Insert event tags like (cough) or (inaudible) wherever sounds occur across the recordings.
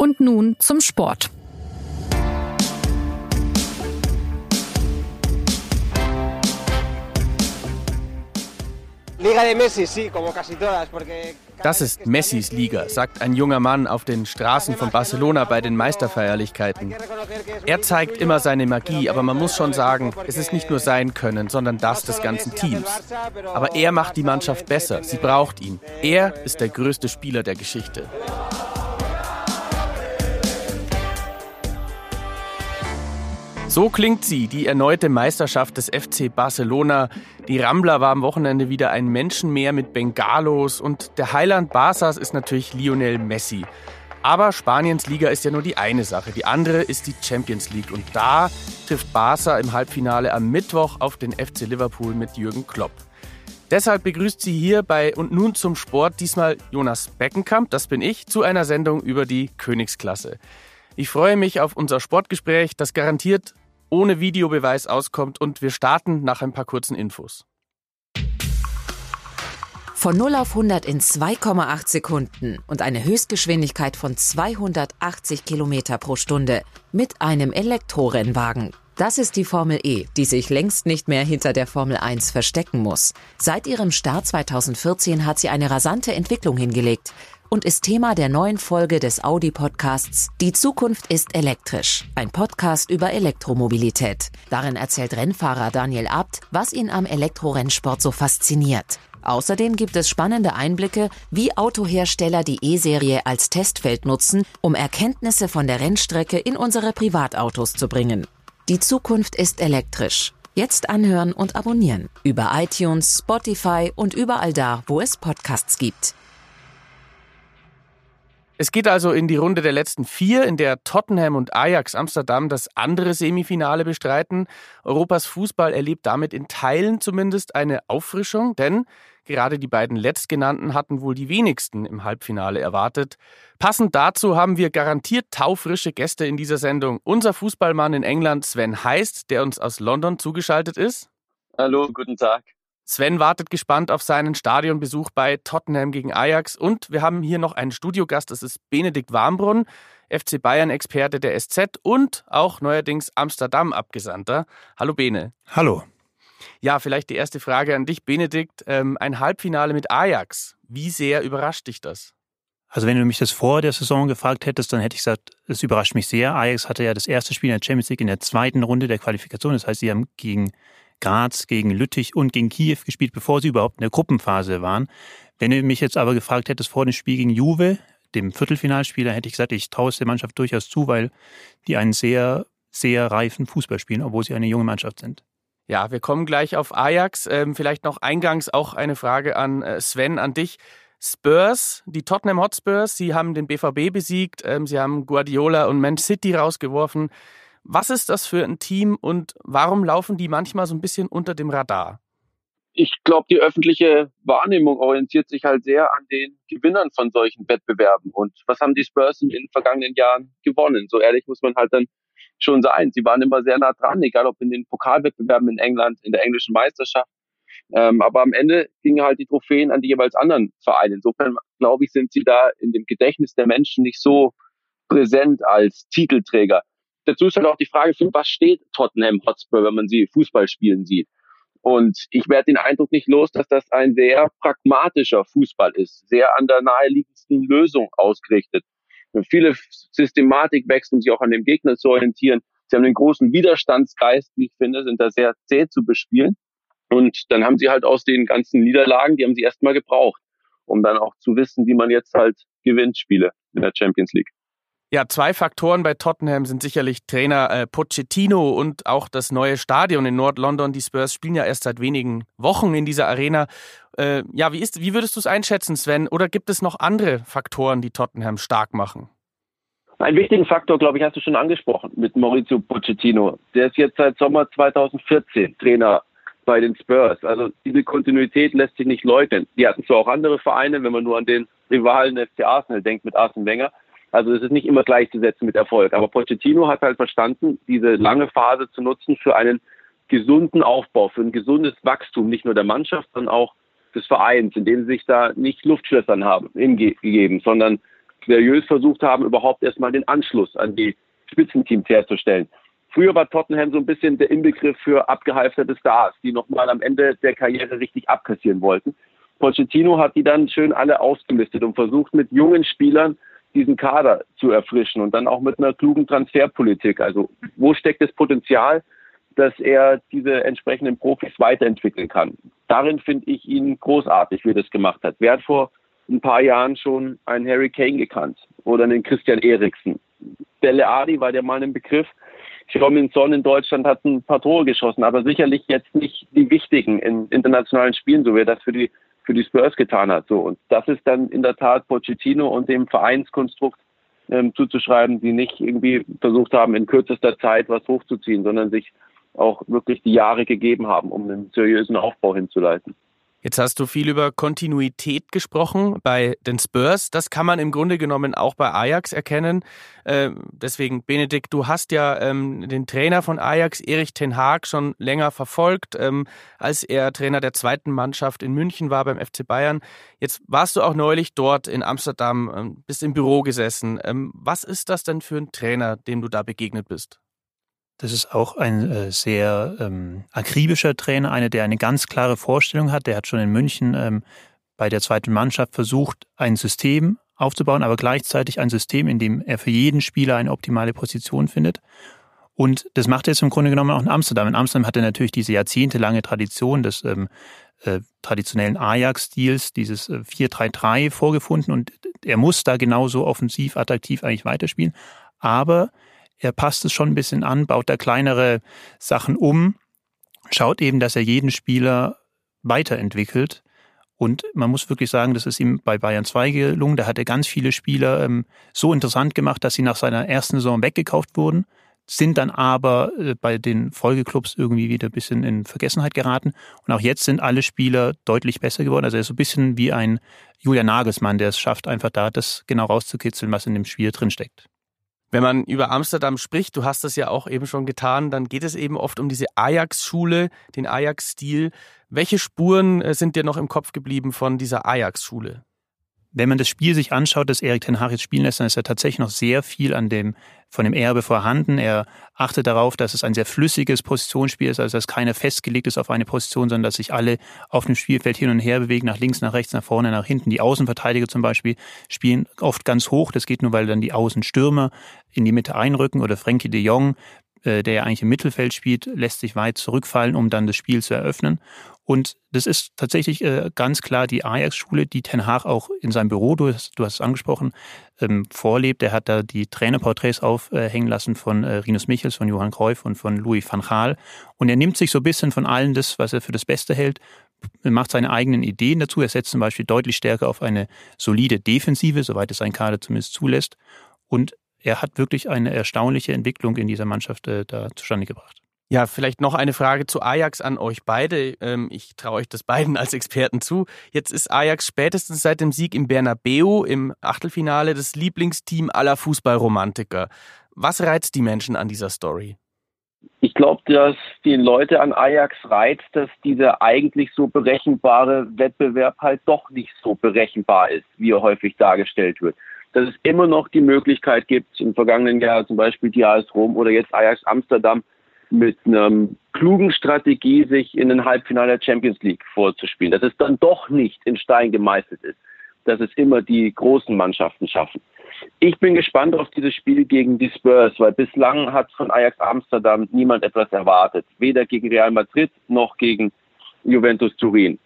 Und nun zum Sport. Das ist Messis Liga, sagt ein junger Mann auf den Straßen von Barcelona bei den Meisterfeierlichkeiten. Er zeigt immer seine Magie, aber man muss schon sagen, es ist nicht nur sein Können, sondern das des ganzen Teams. Aber er macht die Mannschaft besser, sie braucht ihn. Er ist der größte Spieler der Geschichte. So klingt sie, die erneute Meisterschaft des FC Barcelona. Die Rambler war am Wochenende wieder ein Menschenmeer mit Bengalos und der Heiland Barças ist natürlich Lionel Messi. Aber Spaniens Liga ist ja nur die eine Sache. Die andere ist die Champions League. Und da trifft Barca im Halbfinale am Mittwoch auf den FC Liverpool mit Jürgen Klopp. Deshalb begrüßt sie hier bei Und nun zum Sport diesmal Jonas Beckenkamp, das bin ich, zu einer Sendung über die Königsklasse. Ich freue mich auf unser Sportgespräch, das garantiert ohne Videobeweis auskommt und wir starten nach ein paar kurzen Infos. Von 0 auf 100 in 2,8 Sekunden und eine Höchstgeschwindigkeit von 280 Kilometer pro Stunde mit einem Elektrorennwagen. Das ist die Formel E, die sich längst nicht mehr hinter der Formel 1 verstecken muss. Seit ihrem Start 2014 hat sie eine rasante Entwicklung hingelegt und ist Thema der neuen Folge des Audi-Podcasts Die Zukunft ist elektrisch, ein Podcast über Elektromobilität. Darin erzählt Rennfahrer Daniel Abt, was ihn am Elektrorennsport so fasziniert. Außerdem gibt es spannende Einblicke, wie Autohersteller die E-Serie als Testfeld nutzen, um Erkenntnisse von der Rennstrecke in unsere Privatautos zu bringen. Die Zukunft ist elektrisch. Jetzt anhören und abonnieren. Über iTunes, Spotify und überall da, wo es Podcasts gibt. Es geht also in die Runde der letzten vier, in der Tottenham und Ajax Amsterdam das andere Semifinale bestreiten. Europas Fußball erlebt damit in Teilen zumindest eine Auffrischung, denn gerade die beiden letztgenannten hatten wohl die wenigsten im Halbfinale erwartet. Passend dazu haben wir garantiert taufrische Gäste in dieser Sendung. Unser Fußballmann in England, Sven Heist, der uns aus London zugeschaltet ist. Hallo, guten Tag. Sven wartet gespannt auf seinen Stadionbesuch bei Tottenham gegen Ajax. Und wir haben hier noch einen Studiogast, das ist Benedikt Warmbrunn, FC Bayern-Experte der SZ und auch neuerdings Amsterdam-Abgesandter. Hallo Bene. Hallo. Ja, vielleicht die erste Frage an dich, Benedikt. Ähm, ein Halbfinale mit Ajax. Wie sehr überrascht dich das? Also wenn du mich das vor der Saison gefragt hättest, dann hätte ich gesagt, es überrascht mich sehr. Ajax hatte ja das erste Spiel in der Champions League in der zweiten Runde der Qualifikation. Das heißt, sie haben gegen Graz, gegen Lüttich und gegen Kiew gespielt, bevor sie überhaupt in der Gruppenphase waren. Wenn du mich jetzt aber gefragt hättest vor dem Spiel gegen Juve, dem Viertelfinalspieler, hätte ich gesagt, ich traue es der Mannschaft durchaus zu, weil die einen sehr, sehr reifen Fußball spielen, obwohl sie eine junge Mannschaft sind. Ja, wir kommen gleich auf Ajax. Ähm, vielleicht noch eingangs auch eine Frage an äh, Sven, an dich. Spurs, die Tottenham Hotspurs, sie haben den BVB besiegt, ähm, sie haben Guardiola und Man City rausgeworfen. Was ist das für ein Team und warum laufen die manchmal so ein bisschen unter dem Radar? Ich glaube, die öffentliche Wahrnehmung orientiert sich halt sehr an den Gewinnern von solchen Wettbewerben. Und was haben die Spurs in den vergangenen Jahren gewonnen? So ehrlich muss man halt dann schon sein. Sie waren immer sehr nah dran, egal ob in den Pokalwettbewerben in England, in der englischen Meisterschaft. Ähm, aber am Ende gingen halt die Trophäen an die jeweils anderen Vereine. Insofern, glaube ich, sind sie da in dem Gedächtnis der Menschen nicht so präsent als Titelträger dazu ist halt auch die Frage, für was steht Tottenham Hotspur, wenn man sie Fußball spielen sieht. Und ich werde den Eindruck nicht los, dass das ein sehr pragmatischer Fußball ist, sehr an der naheliegendsten Lösung ausgerichtet. Viele Systematik wächst, um sich auch an dem Gegner zu orientieren. Sie haben den großen Widerstandsgeist, wie ich finde, sind da sehr zäh zu bespielen. Und dann haben sie halt aus den ganzen Niederlagen, die haben sie erstmal gebraucht, um dann auch zu wissen, wie man jetzt halt gewinnt Spiele in der Champions League. Ja, zwei Faktoren bei Tottenham sind sicherlich Trainer äh, Pochettino und auch das neue Stadion in Nord-London. Die Spurs spielen ja erst seit wenigen Wochen in dieser Arena. Äh, ja, wie, ist, wie würdest du es einschätzen, Sven? Oder gibt es noch andere Faktoren, die Tottenham stark machen? Einen wichtigen Faktor, glaube ich, hast du schon angesprochen mit Maurizio Pochettino. Der ist jetzt seit Sommer 2014 Trainer bei den Spurs. Also diese Kontinuität lässt sich nicht leugnen. Die hatten zwar auch andere Vereine, wenn man nur an den Rivalen FC Arsenal denkt mit Arsene Wenger, also es ist nicht immer gleichzusetzen mit Erfolg. Aber Pochettino hat halt verstanden, diese lange Phase zu nutzen für einen gesunden Aufbau, für ein gesundes Wachstum, nicht nur der Mannschaft, sondern auch des Vereins, in dem sie sich da nicht Luftschlössern haben gegeben, sondern seriös versucht haben, überhaupt erstmal den Anschluss an die Spitzenteams herzustellen. Früher war Tottenham so ein bisschen der Inbegriff für abgehalfterte Stars, die nochmal am Ende der Karriere richtig abkassieren wollten. Pochettino hat die dann schön alle ausgemistet und versucht mit jungen Spielern diesen Kader zu erfrischen und dann auch mit einer klugen Transferpolitik. Also wo steckt das Potenzial, dass er diese entsprechenden Profis weiterentwickeln kann? Darin finde ich ihn großartig, wie er das gemacht hat. Wer hat vor ein paar Jahren schon einen Harry Kane gekannt oder einen Christian Eriksen? Dele Alli war der mal ein Begriff. Xiaomin Son in Deutschland hat ein paar Tore geschossen, aber sicherlich jetzt nicht die wichtigen in internationalen Spielen, so wie er das für die für die Spurs getan hat. So und das ist dann in der Tat Pochettino und dem Vereinskonstrukt ähm, zuzuschreiben, die nicht irgendwie versucht haben, in kürzester Zeit was hochzuziehen, sondern sich auch wirklich die Jahre gegeben haben, um einen seriösen Aufbau hinzuleiten. Jetzt hast du viel über Kontinuität gesprochen bei den Spurs. Das kann man im Grunde genommen auch bei Ajax erkennen. Äh, deswegen, Benedikt, du hast ja ähm, den Trainer von Ajax, Erich Ten Haag, schon länger verfolgt, ähm, als er Trainer der zweiten Mannschaft in München war beim FC Bayern. Jetzt warst du auch neulich dort in Amsterdam, ähm, bist im Büro gesessen. Ähm, was ist das denn für ein Trainer, dem du da begegnet bist? Das ist auch ein äh, sehr ähm, akribischer Trainer, einer, der eine ganz klare Vorstellung hat. Der hat schon in München ähm, bei der zweiten Mannschaft versucht, ein System aufzubauen, aber gleichzeitig ein System, in dem er für jeden Spieler eine optimale Position findet. Und das macht er jetzt im Grunde genommen auch in Amsterdam. In Amsterdam hat er natürlich diese jahrzehntelange Tradition des ähm, äh, traditionellen Ajax-Stils, dieses äh, 4-3-3 vorgefunden und er muss da genauso offensiv, attraktiv eigentlich weiterspielen. Aber er passt es schon ein bisschen an, baut da kleinere Sachen um, schaut eben, dass er jeden Spieler weiterentwickelt. Und man muss wirklich sagen, das ist ihm bei Bayern 2 gelungen. Da hat er ganz viele Spieler ähm, so interessant gemacht, dass sie nach seiner ersten Saison weggekauft wurden, sind dann aber äh, bei den Folgeclubs irgendwie wieder ein bisschen in Vergessenheit geraten. Und auch jetzt sind alle Spieler deutlich besser geworden. Also er ist so ein bisschen wie ein Julian Nagelsmann, der es schafft, einfach da das genau rauszukitzeln, was in dem Spiel drinsteckt. Wenn man über Amsterdam spricht, du hast das ja auch eben schon getan, dann geht es eben oft um diese Ajax-Schule, den Ajax-Stil. Welche Spuren äh, sind dir noch im Kopf geblieben von dieser Ajax-Schule? Wenn man das Spiel sich anschaut, das Erik Ten Hag jetzt spielen lässt, dann ist er tatsächlich noch sehr viel an dem, von dem Erbe vorhanden. Er achtet darauf, dass es ein sehr flüssiges Positionsspiel ist, also dass keiner festgelegt ist auf eine Position, sondern dass sich alle auf dem Spielfeld hin und her bewegen, nach links, nach rechts, nach vorne, nach hinten. Die Außenverteidiger zum Beispiel spielen oft ganz hoch. Das geht nur, weil dann die Außenstürmer in die Mitte einrücken oder Frankie de Jong äh, der ja eigentlich im Mittelfeld spielt, lässt sich weit zurückfallen, um dann das Spiel zu eröffnen. Und das ist tatsächlich äh, ganz klar die Ajax-Schule, die Ten Haag auch in seinem Büro, du hast, du hast es angesprochen, ähm, vorlebt. Er hat da die Trainerporträts aufhängen lassen von äh, Rinus Michels, von Johann Cruyff und von Louis van Gaal. Und er nimmt sich so ein bisschen von allen das, was er für das Beste hält, macht seine eigenen Ideen dazu. Er setzt zum Beispiel deutlich stärker auf eine solide Defensive, soweit es sein Kader zumindest zulässt. Und er hat wirklich eine erstaunliche Entwicklung in dieser Mannschaft äh, da zustande gebracht. Ja, vielleicht noch eine Frage zu Ajax an euch beide. Ähm, ich traue euch das beiden (laughs) als Experten zu. Jetzt ist Ajax spätestens seit dem Sieg im Bernabeu im Achtelfinale das Lieblingsteam aller Fußballromantiker. Was reizt die Menschen an dieser Story? Ich glaube, dass die Leute an Ajax reizt, dass dieser eigentlich so berechenbare Wettbewerb halt doch nicht so berechenbar ist, wie er häufig dargestellt wird dass es immer noch die Möglichkeit gibt, im vergangenen Jahr zum Beispiel die AS Rom oder jetzt Ajax Amsterdam mit einer klugen Strategie sich in den Halbfinale der Champions League vorzuspielen, dass es dann doch nicht in Stein gemeißelt ist, dass es immer die großen Mannschaften schaffen. Ich bin gespannt auf dieses Spiel gegen die Spurs, weil bislang hat von Ajax Amsterdam niemand etwas erwartet. Weder gegen Real Madrid noch gegen Juventus Turin.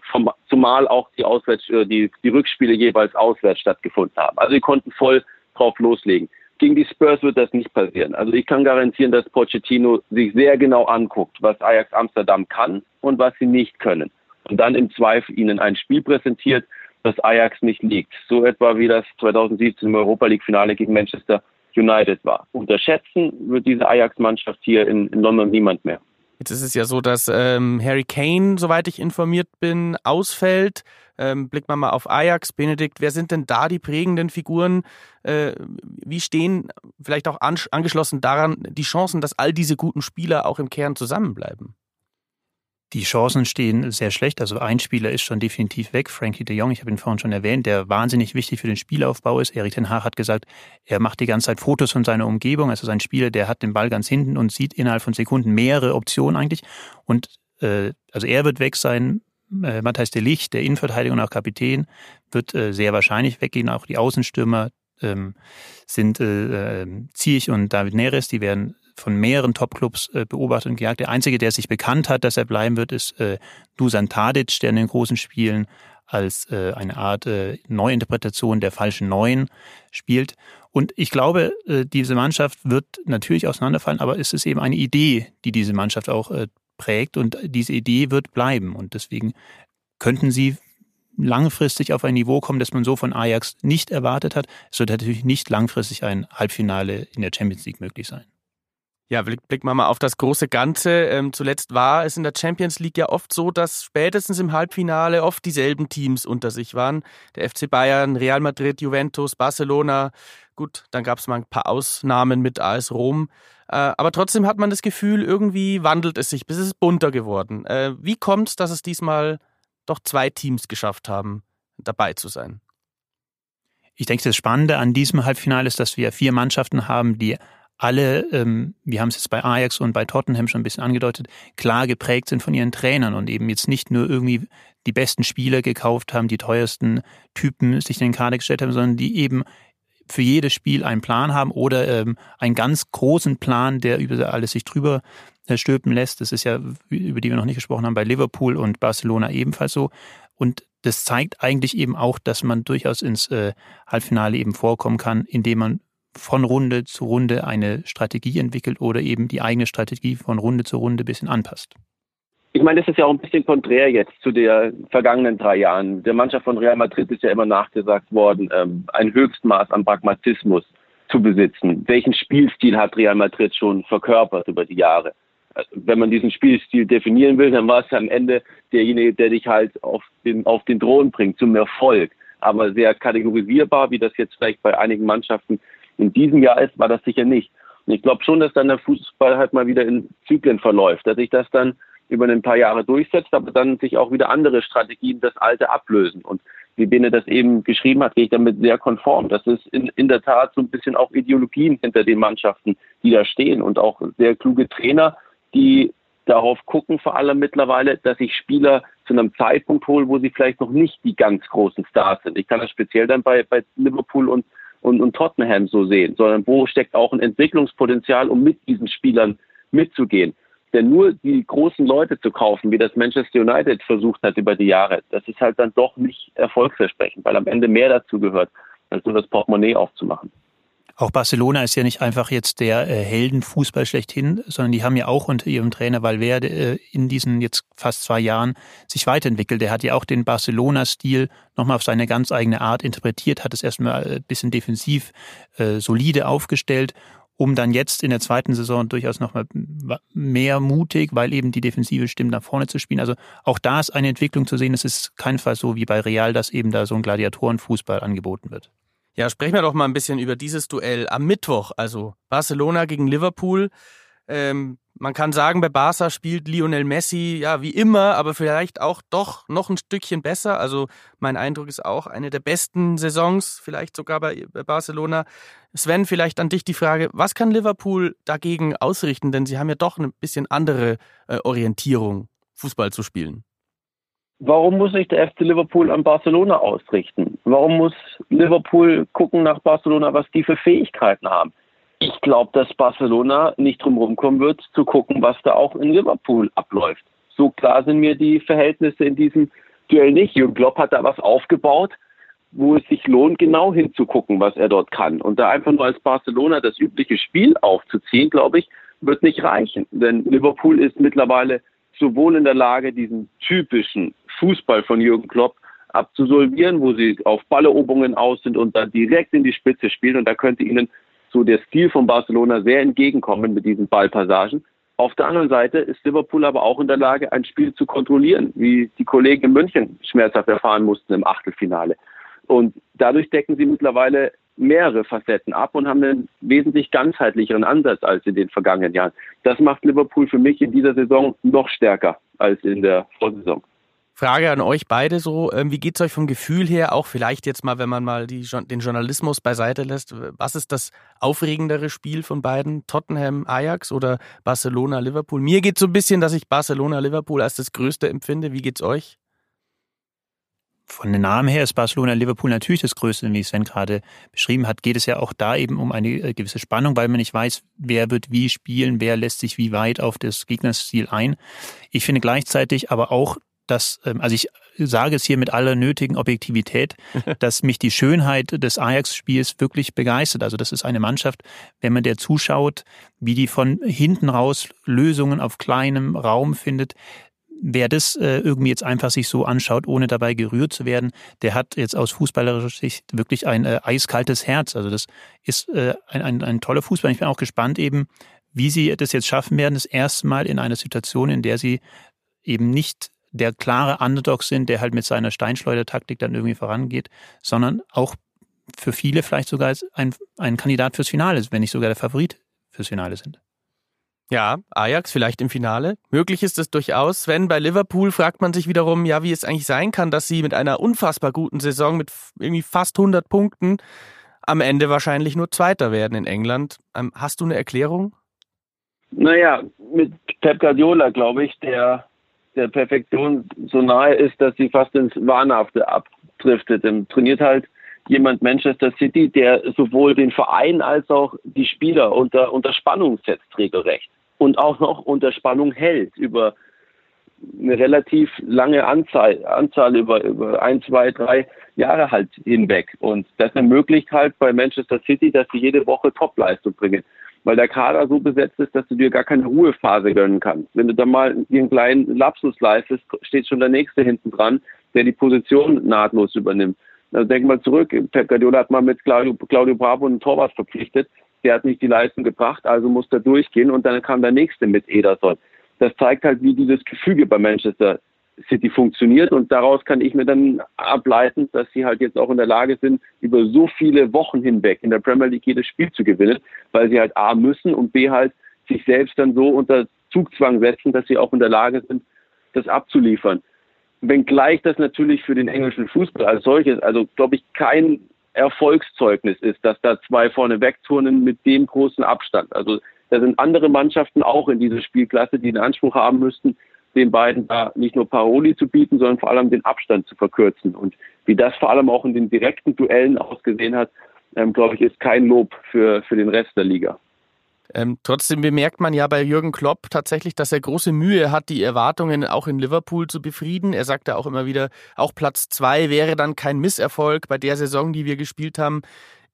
Zumal auch die, Auswärts, äh, die, die Rückspiele jeweils auswärts stattgefunden haben. Also sie konnten voll drauf loslegen. Gegen die Spurs wird das nicht passieren. Also ich kann garantieren, dass Pochettino sich sehr genau anguckt, was Ajax Amsterdam kann und was sie nicht können. Und dann im Zweifel ihnen ein Spiel präsentiert, das Ajax nicht liegt. So etwa wie das 2017 im Europa League Finale gegen Manchester United war. Unterschätzen wird diese Ajax-Mannschaft hier in, in London niemand mehr. Jetzt ist es ja so, dass ähm, Harry Kane, soweit ich informiert bin, ausfällt. Ähm, blickt man mal auf Ajax, Benedikt, wer sind denn da die prägenden Figuren? Äh, wie stehen vielleicht auch an, angeschlossen daran die Chancen, dass all diese guten Spieler auch im Kern zusammenbleiben? Die Chancen stehen sehr schlecht. Also ein Spieler ist schon definitiv weg. Frankie de Jong, ich habe ihn vorhin schon erwähnt, der wahnsinnig wichtig für den Spielaufbau ist. Erik Ten Haag hat gesagt, er macht die ganze Zeit Fotos von seiner Umgebung. Also sein Spieler, der hat den Ball ganz hinten und sieht innerhalb von Sekunden mehrere Optionen eigentlich. Und äh, also er wird weg sein. Äh, Matthias de Licht, der Innenverteidiger und auch Kapitän, wird äh, sehr wahrscheinlich weggehen. Auch die Außenstürmer ähm, sind äh, äh Ziyech und David Neres, die werden von mehreren Topclubs äh, beobachtet und gejagt. Der einzige, der sich bekannt hat, dass er bleiben wird, ist äh, Dusan Tadic, der in den großen Spielen als äh, eine Art äh, Neuinterpretation der falschen Neuen spielt. Und ich glaube, äh, diese Mannschaft wird natürlich auseinanderfallen, aber es ist eben eine Idee, die diese Mannschaft auch äh, prägt und diese Idee wird bleiben. Und deswegen könnten sie langfristig auf ein Niveau kommen, das man so von Ajax nicht erwartet hat. Es wird natürlich nicht langfristig ein Halbfinale in der Champions League möglich sein. Ja, blicken wir mal auf das große Ganze. Ähm, zuletzt war es in der Champions League ja oft so, dass spätestens im Halbfinale oft dieselben Teams unter sich waren. Der FC Bayern, Real Madrid, Juventus, Barcelona. Gut, dann gab es mal ein paar Ausnahmen mit AS Rom. Äh, aber trotzdem hat man das Gefühl, irgendwie wandelt es sich, bis es bunter geworden. Äh, wie kommt es, dass es diesmal doch zwei Teams geschafft haben, dabei zu sein? Ich denke, das Spannende an diesem Halbfinale ist, dass wir vier Mannschaften haben, die alle, ähm, wir haben es jetzt bei Ajax und bei Tottenham schon ein bisschen angedeutet, klar geprägt sind von ihren Trainern und eben jetzt nicht nur irgendwie die besten Spieler gekauft haben, die teuersten Typen sich in den Kader gestellt haben, sondern die eben für jedes Spiel einen Plan haben oder ähm, einen ganz großen Plan, der über alles sich drüber äh, stülpen lässt. Das ist ja, über die wir noch nicht gesprochen haben, bei Liverpool und Barcelona ebenfalls so. Und das zeigt eigentlich eben auch, dass man durchaus ins äh, Halbfinale eben vorkommen kann, indem man von Runde zu Runde eine Strategie entwickelt oder eben die eigene Strategie von Runde zu Runde ein bisschen anpasst. Ich meine, das ist ja auch ein bisschen konträr jetzt zu den vergangenen drei Jahren. Der Mannschaft von Real Madrid ist ja immer nachgesagt worden, ähm, ein Höchstmaß an Pragmatismus zu besitzen. Welchen Spielstil hat Real Madrid schon verkörpert über die Jahre? Also, wenn man diesen Spielstil definieren will, dann war es am Ende derjenige, der dich halt auf den, auf den Thron bringt, zum Erfolg. Aber sehr kategorisierbar, wie das jetzt vielleicht bei einigen Mannschaften in diesem Jahr ist, war das sicher nicht. Und ich glaube schon, dass dann der Fußball halt mal wieder in Zyklen verläuft, dass sich das dann über ein paar Jahre durchsetzt, aber dann sich auch wieder andere Strategien das Alte ablösen. Und wie Bene das eben geschrieben hat, gehe ich damit sehr konform. Das ist in, in der Tat so ein bisschen auch Ideologien hinter den Mannschaften, die da stehen und auch sehr kluge Trainer, die darauf gucken vor allem mittlerweile, dass ich Spieler zu einem Zeitpunkt hole, wo sie vielleicht noch nicht die ganz großen Stars sind. Ich kann das speziell dann bei, bei Liverpool und und, und Tottenham so sehen, sondern wo steckt auch ein Entwicklungspotenzial, um mit diesen Spielern mitzugehen. Denn nur die großen Leute zu kaufen, wie das Manchester United versucht hat über die Jahre, das ist halt dann doch nicht erfolgsversprechend, weil am Ende mehr dazu gehört, als nur das Portemonnaie aufzumachen. Auch Barcelona ist ja nicht einfach jetzt der äh, Heldenfußball schlechthin, sondern die haben ja auch unter ihrem Trainer Valverde äh, in diesen jetzt fast zwei Jahren sich weiterentwickelt. Der hat ja auch den Barcelona-Stil nochmal auf seine ganz eigene Art interpretiert, hat es erstmal ein bisschen defensiv äh, solide aufgestellt um dann jetzt in der zweiten Saison durchaus nochmal mehr mutig, weil eben die defensive Stimmen nach vorne zu spielen. Also auch da ist eine Entwicklung zu sehen. Es ist keinenfalls so wie bei Real, dass eben da so ein Gladiatorenfußball angeboten wird. Ja, sprechen wir doch mal ein bisschen über dieses Duell am Mittwoch. Also Barcelona gegen Liverpool. Ähm, man kann sagen, bei Barca spielt Lionel Messi ja wie immer, aber vielleicht auch doch noch ein Stückchen besser. Also mein Eindruck ist auch eine der besten Saisons, vielleicht sogar bei, bei Barcelona. Sven, vielleicht an dich die Frage, was kann Liverpool dagegen ausrichten? Denn sie haben ja doch ein bisschen andere äh, Orientierung, Fußball zu spielen. Warum muss sich der FC Liverpool an Barcelona ausrichten? Warum muss Liverpool gucken nach Barcelona, was die für Fähigkeiten haben? Ich glaube, dass Barcelona nicht drum kommen wird, zu gucken, was da auch in Liverpool abläuft. So klar sind mir die Verhältnisse in diesem Duell nicht. Jürgen Klopp hat da was aufgebaut, wo es sich lohnt, genau hinzugucken, was er dort kann. Und da einfach nur als Barcelona das übliche Spiel aufzuziehen, glaube ich, wird nicht reichen. Denn Liverpool ist mittlerweile sowohl in der Lage, diesen typischen Fußball von Jürgen Klopp abzusolvieren, wo sie auf Balleroberungen aus sind und dann direkt in die Spitze spielen. Und da könnte ihnen so der Stil von Barcelona sehr entgegenkommen mit diesen Ballpassagen. Auf der anderen Seite ist Liverpool aber auch in der Lage, ein Spiel zu kontrollieren, wie die Kollegen in München schmerzhaft erfahren mussten im Achtelfinale. Und dadurch decken sie mittlerweile mehrere Facetten ab und haben einen wesentlich ganzheitlicheren Ansatz als in den vergangenen Jahren. Das macht Liverpool für mich in dieser Saison noch stärker als in der Vorsaison. Frage an euch beide so, ähm, wie geht es euch vom Gefühl her, auch vielleicht jetzt mal, wenn man mal die, den Journalismus beiseite lässt, was ist das aufregendere Spiel von beiden, Tottenham, Ajax oder Barcelona, Liverpool? Mir geht so ein bisschen, dass ich Barcelona, Liverpool als das Größte empfinde. Wie geht's euch? Von den Namen her ist Barcelona Liverpool natürlich das Größte, wie Sven gerade beschrieben hat, geht es ja auch da eben um eine äh, gewisse Spannung, weil man nicht weiß, wer wird wie spielen, wer lässt sich wie weit auf das Gegnersziel ein. Ich finde gleichzeitig aber auch, dass, ähm, also ich sage es hier mit aller nötigen Objektivität, (laughs) dass mich die Schönheit des Ajax-Spiels wirklich begeistert. Also das ist eine Mannschaft, wenn man der zuschaut, wie die von hinten raus Lösungen auf kleinem Raum findet, wer das äh, irgendwie jetzt einfach sich so anschaut, ohne dabei gerührt zu werden, der hat jetzt aus fußballerischer Sicht wirklich ein äh, eiskaltes Herz. Also das ist äh, ein, ein, ein toller Fußball. Ich bin auch gespannt eben, wie sie das jetzt schaffen werden, das erste Mal in einer Situation, in der sie eben nicht der klare Underdog sind, der halt mit seiner Steinschleudertaktik dann irgendwie vorangeht, sondern auch für viele vielleicht sogar ein, ein Kandidat fürs Finale ist, wenn nicht sogar der Favorit fürs Finale sind. Ja, Ajax vielleicht im Finale. Möglich ist es durchaus. Sven, bei Liverpool fragt man sich wiederum, ja, wie es eigentlich sein kann, dass sie mit einer unfassbar guten Saison mit irgendwie fast 100 Punkten am Ende wahrscheinlich nur Zweiter werden in England. Ähm, hast du eine Erklärung? Naja, mit Pep Guardiola, glaube ich, der der Perfektion so nahe ist, dass sie fast ins Wahnhafte abdriftet. Ähm, trainiert halt jemand Manchester City, der sowohl den Verein als auch die Spieler unter, unter Spannung setzt, regelrecht und auch noch unter Spannung hält über eine relativ lange Anzahl, Anzahl über, über ein, zwei, drei Jahre halt hinweg. Und das ermöglicht halt bei Manchester City, dass sie jede Woche Topleistung bringen. Weil der Kader so besetzt ist, dass du dir gar keine Ruhephase gönnen kannst. Wenn du da mal einen kleinen Lapsus leistest, steht schon der Nächste hinten dran, der die Position nahtlos übernimmt. Also denk mal zurück, Pep Guardiola hat mal mit Claudio, Claudio Bravo einen Torwart verpflichtet, der hat nicht die Leistung gebracht, also muss er durchgehen und dann kam der nächste mit Ederson. Das zeigt halt, wie dieses Gefüge bei Manchester City funktioniert und daraus kann ich mir dann ableiten, dass sie halt jetzt auch in der Lage sind, über so viele Wochen hinweg in der Premier League jedes Spiel zu gewinnen, weil sie halt A müssen und B halt sich selbst dann so unter Zugzwang setzen, dass sie auch in der Lage sind, das abzuliefern. Wenngleich das natürlich für den englischen Fußball als solches, also glaube ich, kein Erfolgszeugnis ist, dass da zwei vorne wegturnen mit dem großen Abstand. Also da sind andere Mannschaften auch in dieser Spielklasse, die den Anspruch haben müssten, den beiden da nicht nur Paroli zu bieten, sondern vor allem den Abstand zu verkürzen. Und wie das vor allem auch in den direkten Duellen ausgesehen hat, ähm, glaube ich, ist kein Lob für, für den Rest der Liga. Ähm, trotzdem bemerkt man ja bei Jürgen Klopp tatsächlich, dass er große Mühe hat, die Erwartungen auch in Liverpool zu befrieden. Er sagt ja auch immer wieder, auch Platz zwei wäre dann kein Misserfolg bei der Saison, die wir gespielt haben.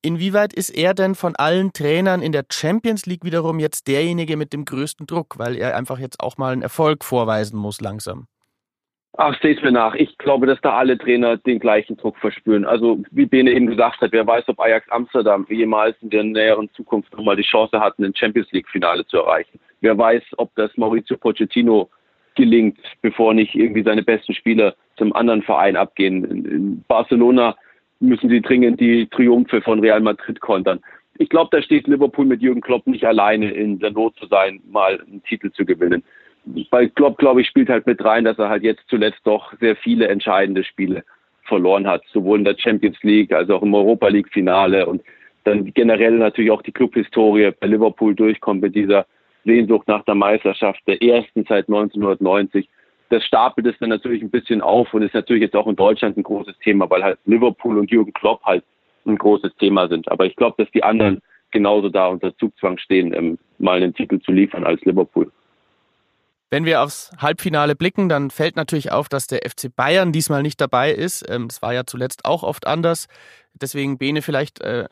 Inwieweit ist er denn von allen Trainern in der Champions League wiederum jetzt derjenige mit dem größten Druck, weil er einfach jetzt auch mal einen Erfolg vorweisen muss langsam? Ach, seht mir nach. Ich glaube, dass da alle Trainer den gleichen Druck verspüren. Also, wie Bene eben gesagt hat, wer weiß, ob Ajax Amsterdam jemals in der näheren Zukunft nochmal die Chance hatten, ein Champions League-Finale zu erreichen. Wer weiß, ob das Maurizio Pochettino gelingt, bevor nicht irgendwie seine besten Spieler zum anderen Verein abgehen. In Barcelona müssen sie dringend die Triumphe von Real Madrid kontern. Ich glaube, da steht Liverpool mit Jürgen Klopp nicht alleine in der Not zu sein, mal einen Titel zu gewinnen bei Klopp, glaube ich, spielt halt mit rein, dass er halt jetzt zuletzt doch sehr viele entscheidende Spiele verloren hat, sowohl in der Champions League als auch im Europa League Finale und dann generell natürlich auch die Clubhistorie bei Liverpool durchkommt mit dieser Sehnsucht nach der Meisterschaft der ersten seit 1990. Das stapelt es dann natürlich ein bisschen auf und ist natürlich jetzt auch in Deutschland ein großes Thema, weil halt Liverpool und Jürgen Klopp halt ein großes Thema sind. Aber ich glaube, dass die anderen genauso da unter Zugzwang stehen, ähm, mal einen Titel zu liefern als Liverpool. Wenn wir aufs Halbfinale blicken, dann fällt natürlich auf, dass der FC Bayern diesmal nicht dabei ist. Ähm, das war ja zuletzt auch oft anders. Deswegen, Bene, vielleicht äh,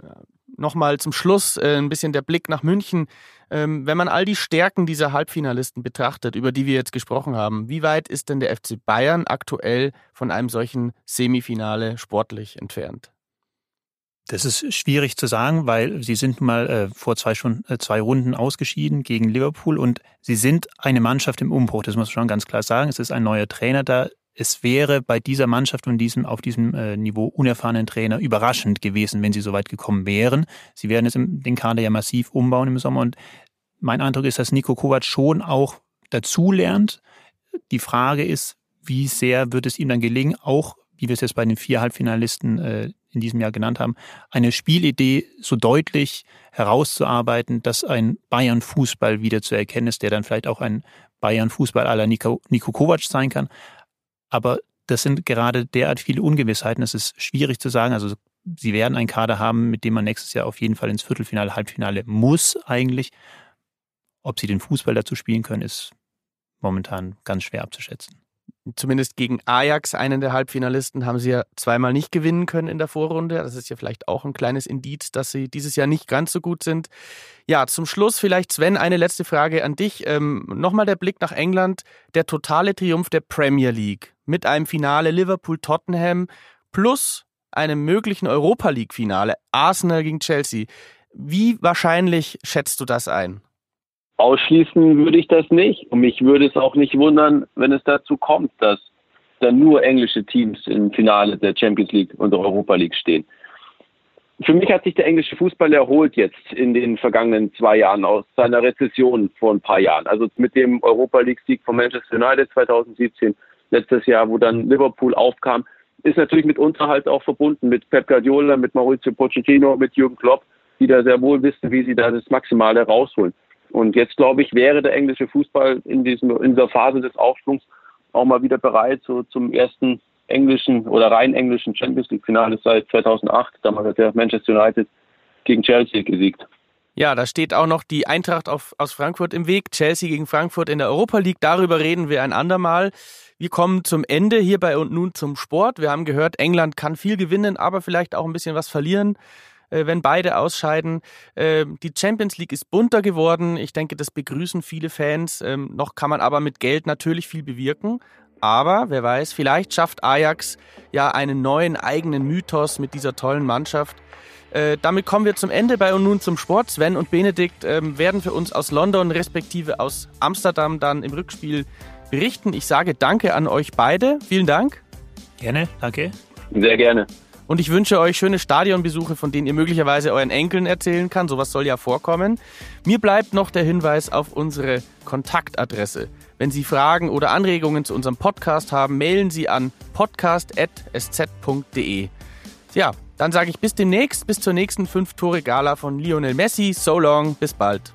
nochmal zum Schluss äh, ein bisschen der Blick nach München. Ähm, wenn man all die Stärken dieser Halbfinalisten betrachtet, über die wir jetzt gesprochen haben, wie weit ist denn der FC Bayern aktuell von einem solchen Semifinale sportlich entfernt? Das ist schwierig zu sagen, weil sie sind mal äh, vor zwei, schon, äh, zwei Runden ausgeschieden gegen Liverpool und sie sind eine Mannschaft im Umbruch. Das muss man schon ganz klar sagen. Es ist ein neuer Trainer da. Es wäre bei dieser Mannschaft und diesem, auf diesem äh, Niveau unerfahrenen Trainer überraschend gewesen, wenn sie so weit gekommen wären. Sie werden jetzt im, den Kader ja massiv umbauen im Sommer und mein Eindruck ist, dass Nico Kovac schon auch dazulernt die Frage ist, wie sehr wird es ihm dann gelingen, auch wie wir es jetzt bei den vier Halbfinalisten äh, in diesem Jahr genannt haben, eine Spielidee so deutlich herauszuarbeiten, dass ein Bayern-Fußball wieder zu erkennen ist, der dann vielleicht auch ein Bayern-Fußball aller Nico, Nico Kovac sein kann. Aber das sind gerade derart viele Ungewissheiten. Es ist schwierig zu sagen. Also sie werden einen Kader haben, mit dem man nächstes Jahr auf jeden Fall ins Viertelfinale, Halbfinale muss eigentlich. Ob sie den Fußball dazu spielen können, ist momentan ganz schwer abzuschätzen zumindest gegen Ajax, einen der Halbfinalisten, haben sie ja zweimal nicht gewinnen können in der Vorrunde. Das ist ja vielleicht auch ein kleines Indiz, dass sie dieses Jahr nicht ganz so gut sind. Ja, zum Schluss vielleicht, Sven, eine letzte Frage an dich. Ähm, Nochmal der Blick nach England. Der totale Triumph der Premier League mit einem Finale Liverpool-Tottenham plus einem möglichen Europa League-Finale Arsenal gegen Chelsea. Wie wahrscheinlich schätzt du das ein? Ausschließen würde ich das nicht. Und mich würde es auch nicht wundern, wenn es dazu kommt, dass dann nur englische Teams im Finale der Champions League und der Europa League stehen. Für mich hat sich der englische Fußball erholt jetzt in den vergangenen zwei Jahren aus seiner Rezession vor ein paar Jahren. Also mit dem Europa League-Sieg von Manchester United 2017, letztes Jahr, wo dann Liverpool aufkam, ist natürlich mitunter halt auch verbunden mit Pep Guardiola, mit Maurizio Pochettino, mit Jürgen Klopp, die da sehr wohl wissen, wie sie da das Maximale rausholen. Und jetzt, glaube ich, wäre der englische Fußball in, diesem, in dieser Phase des Aufschwungs auch mal wieder bereit, so zum ersten englischen oder rein englischen Champions League Finale seit 2008. Damals hat der Manchester United gegen Chelsea gesiegt. Ja, da steht auch noch die Eintracht auf, aus Frankfurt im Weg. Chelsea gegen Frankfurt in der Europa League. Darüber reden wir ein andermal. Wir kommen zum Ende hierbei und nun zum Sport. Wir haben gehört, England kann viel gewinnen, aber vielleicht auch ein bisschen was verlieren. Äh, wenn beide ausscheiden. Ähm, die Champions League ist bunter geworden. Ich denke, das begrüßen viele Fans. Ähm, noch kann man aber mit Geld natürlich viel bewirken. Aber wer weiß, vielleicht schafft Ajax ja einen neuen eigenen Mythos mit dieser tollen Mannschaft. Äh, damit kommen wir zum Ende bei und nun zum Sport. Sven und Benedikt ähm, werden für uns aus London respektive aus Amsterdam dann im Rückspiel berichten. Ich sage Danke an euch beide. Vielen Dank. Gerne, danke. Sehr gerne. Und ich wünsche euch schöne Stadionbesuche, von denen ihr möglicherweise euren Enkeln erzählen kann. Sowas soll ja vorkommen. Mir bleibt noch der Hinweis auf unsere Kontaktadresse. Wenn Sie Fragen oder Anregungen zu unserem Podcast haben, mailen Sie an podcast.sz.de. Ja, dann sage ich bis demnächst, bis zur nächsten 5-Tore-Gala von Lionel Messi. So long, bis bald.